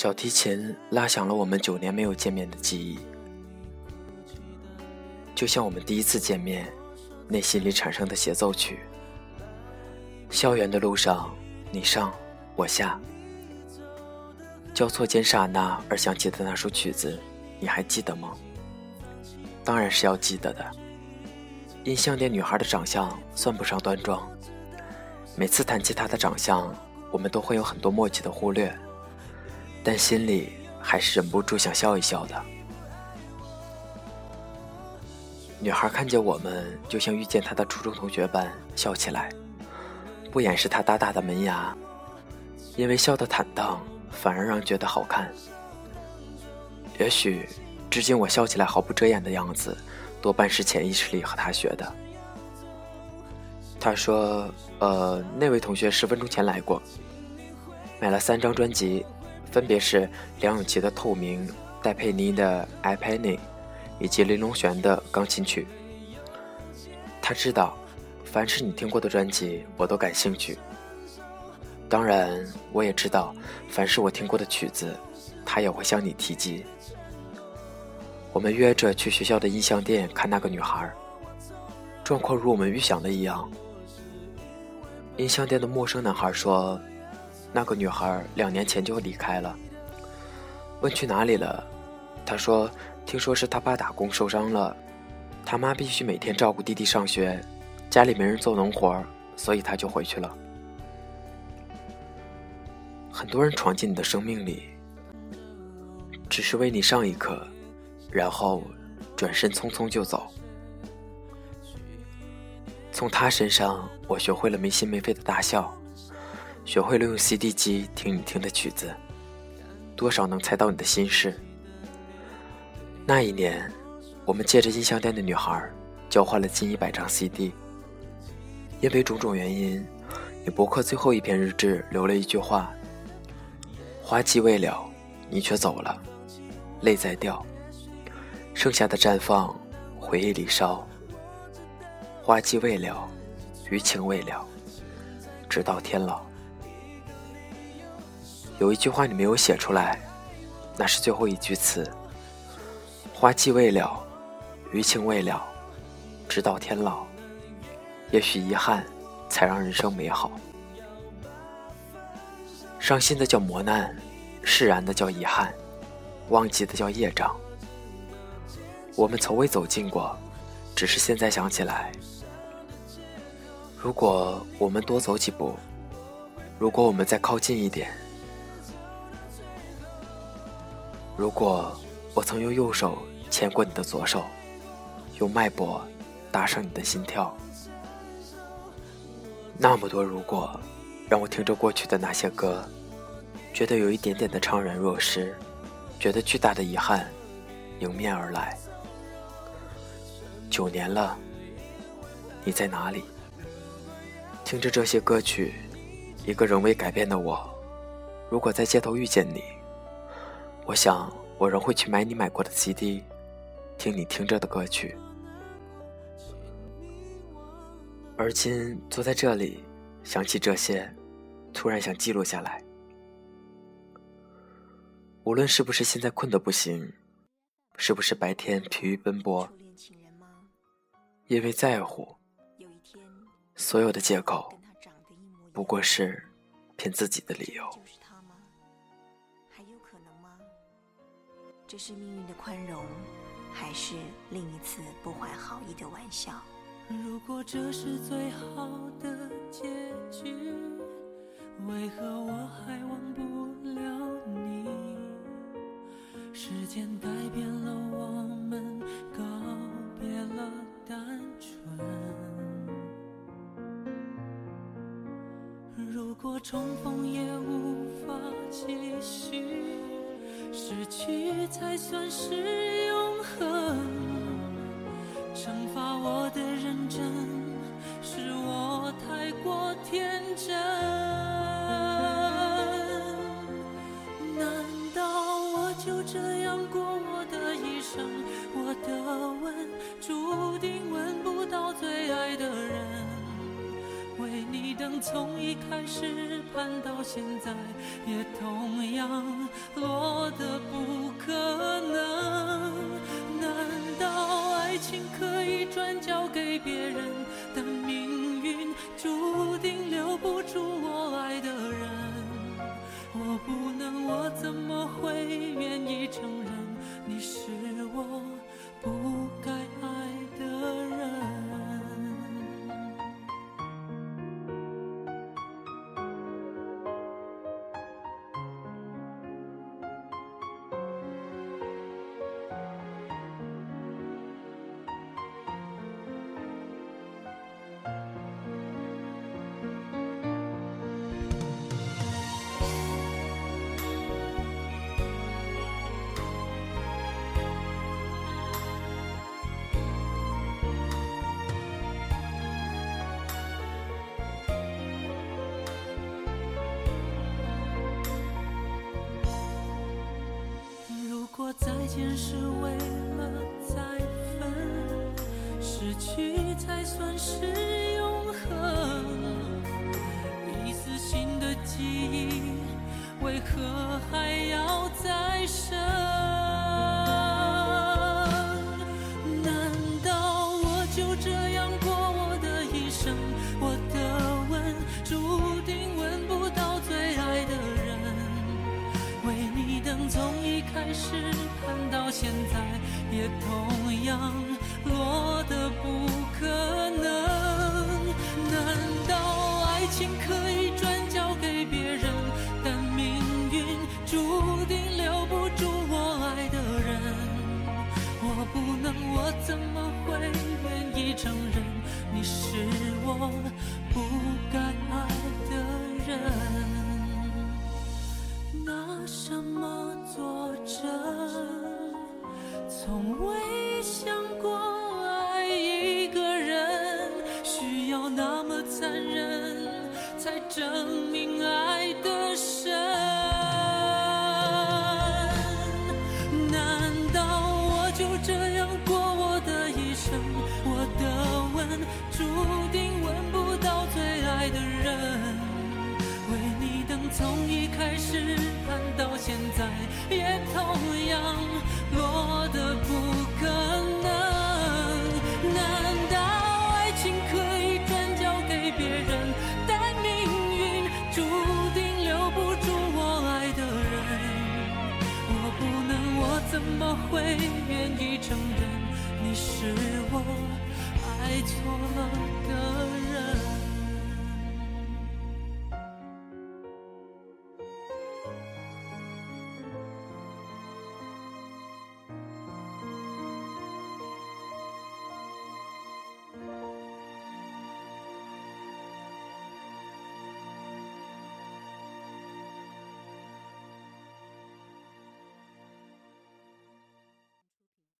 小提琴拉响了我们九年没有见面的记忆，就像我们第一次见面，内心里产生的协奏曲。校园的路上，你上我下，交错间刹那而响起的那首曲子，你还记得吗？当然是要记得的。音像店女孩的长相算不上端庄，每次谈起她的长相，我们都会有很多默契的忽略。但心里还是忍不住想笑一笑的。女孩看见我们，就像遇见她的初中同学般笑起来，不掩饰她大大的门牙，因为笑得坦荡，反而让觉得好看。也许，至今我笑起来毫不遮掩的样子，多半是潜意识里和她学的。她说：“呃，那位同学十分钟前来过，买了三张专辑。”分别是梁咏琪的《透明》、戴佩妮的《I Penny》，以及林隆璇的钢琴曲。他知道，凡是你听过的专辑，我都感兴趣。当然，我也知道，凡是我听过的曲子，他也会向你提及。我们约着去学校的音像店看那个女孩。状况如我们预想的一样。音像店的陌生男孩说。那个女孩两年前就离开了。问去哪里了，她说：“听说是她爸打工受伤了，他妈必须每天照顾弟弟上学，家里没人做农活，所以她就回去了。”很多人闯进你的生命里，只是为你上一课，然后转身匆匆就走。从他身上，我学会了没心没肺的大笑。学会了用 CD 机听你听的曲子，多少能猜到你的心事。那一年，我们借着音像店的女孩交换了近一百张 CD。因为种种原因，你博客最后一篇日志留了一句话：“花季未了，你却走了，泪在掉，剩下的绽放，回忆里烧。花季未了，余情未了，直到天老。”有一句话你没有写出来，那是最后一句词。花季未了，余情未了，直到天老。也许遗憾，才让人生美好。伤心的叫磨难，释然的叫遗憾，忘记的叫业障。我们从未走近过，只是现在想起来。如果我们多走几步，如果我们再靠近一点。如果我曾用右手牵过你的左手，用脉搏搭上你的心跳，那么多如果，让我听着过去的那些歌，觉得有一点点的怅然若失，觉得巨大的遗憾迎面而来。九年了，你在哪里？听着这些歌曲，一个仍未改变的我，如果在街头遇见你。我想，我仍会去买你买过的 CD，听你听着的歌曲。而今坐在这里，想起这些，突然想记录下来。无论是不是现在困得不行，是不是白天疲于奔波，因为在乎，所有的借口，不过是骗自己的理由。这是命运的宽容，还是另一次不怀好意的玩笑？如果这是最好的结局，为何我还忘不了你？时间改变了我们，告别了单纯。如果重逢也无法继续。失去才算是永恒。惩罚我的认真，是我太过天真。从一开始盼到现在也同样落的不见是为了再分，失去才算。心可以转交给别人但命运注定留不住我爱的人。我不能我怎么会愿意承认你是我不该爱的人？怎么会愿意承认你是我爱错了的人？